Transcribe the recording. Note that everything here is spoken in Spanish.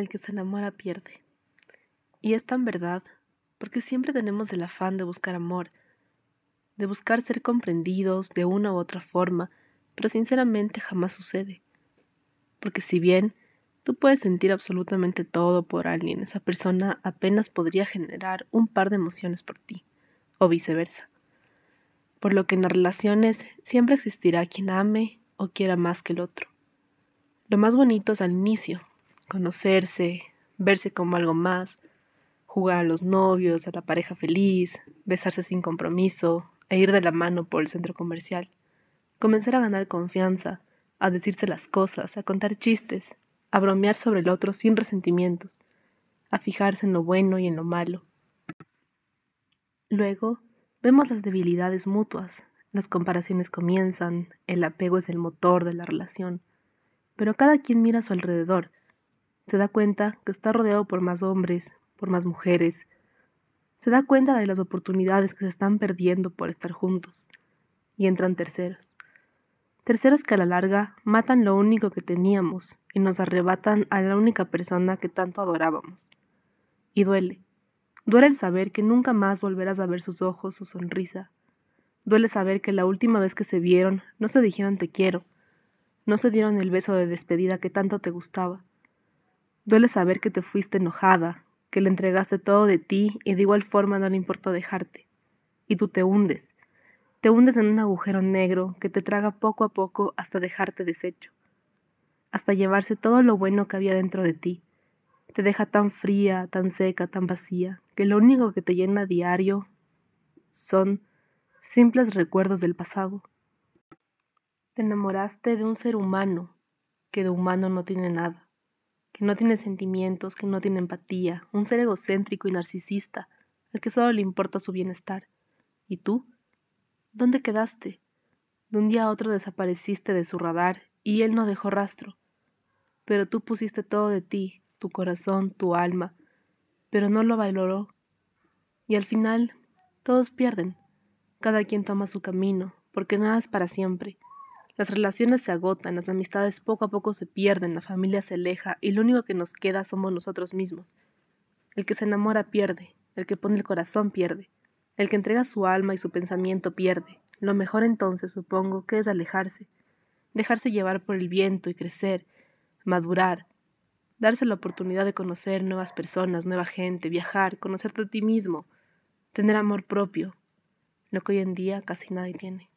el que se enamora pierde. Y es tan verdad, porque siempre tenemos el afán de buscar amor, de buscar ser comprendidos de una u otra forma, pero sinceramente jamás sucede. Porque si bien tú puedes sentir absolutamente todo por alguien, esa persona apenas podría generar un par de emociones por ti, o viceversa. Por lo que en las relaciones siempre existirá quien ame o quiera más que el otro. Lo más bonito es al inicio, conocerse, verse como algo más, jugar a los novios, a la pareja feliz, besarse sin compromiso, e ir de la mano por el centro comercial. Comenzar a ganar confianza, a decirse las cosas, a contar chistes, a bromear sobre el otro sin resentimientos, a fijarse en lo bueno y en lo malo. Luego, vemos las debilidades mutuas, las comparaciones comienzan, el apego es el motor de la relación, pero cada quien mira a su alrededor, se da cuenta que está rodeado por más hombres, por más mujeres. Se da cuenta de las oportunidades que se están perdiendo por estar juntos. Y entran terceros. Terceros que a la larga matan lo único que teníamos y nos arrebatan a la única persona que tanto adorábamos. Y duele. Duele el saber que nunca más volverás a ver sus ojos, su sonrisa. Duele saber que la última vez que se vieron no se dijeron te quiero, no se dieron el beso de despedida que tanto te gustaba Duele saber que te fuiste enojada, que le entregaste todo de ti y de igual forma no le importó dejarte. Y tú te hundes, te hundes en un agujero negro que te traga poco a poco hasta dejarte deshecho, hasta llevarse todo lo bueno que había dentro de ti. Te deja tan fría, tan seca, tan vacía, que lo único que te llena a diario son simples recuerdos del pasado. Te enamoraste de un ser humano que de humano no tiene nada que no tiene sentimientos, que no tiene empatía, un ser egocéntrico y narcisista, al que solo le importa su bienestar. ¿Y tú? ¿Dónde quedaste? De un día a otro desapareciste de su radar y él no dejó rastro. Pero tú pusiste todo de ti, tu corazón, tu alma, pero no lo valoró. Y al final, todos pierden. Cada quien toma su camino, porque nada es para siempre. Las relaciones se agotan, las amistades poco a poco se pierden, la familia se aleja y lo único que nos queda somos nosotros mismos. El que se enamora pierde, el que pone el corazón pierde, el que entrega su alma y su pensamiento pierde. Lo mejor entonces supongo que es alejarse, dejarse llevar por el viento y crecer, madurar, darse la oportunidad de conocer nuevas personas, nueva gente, viajar, conocerte a ti mismo, tener amor propio, lo que hoy en día casi nadie tiene.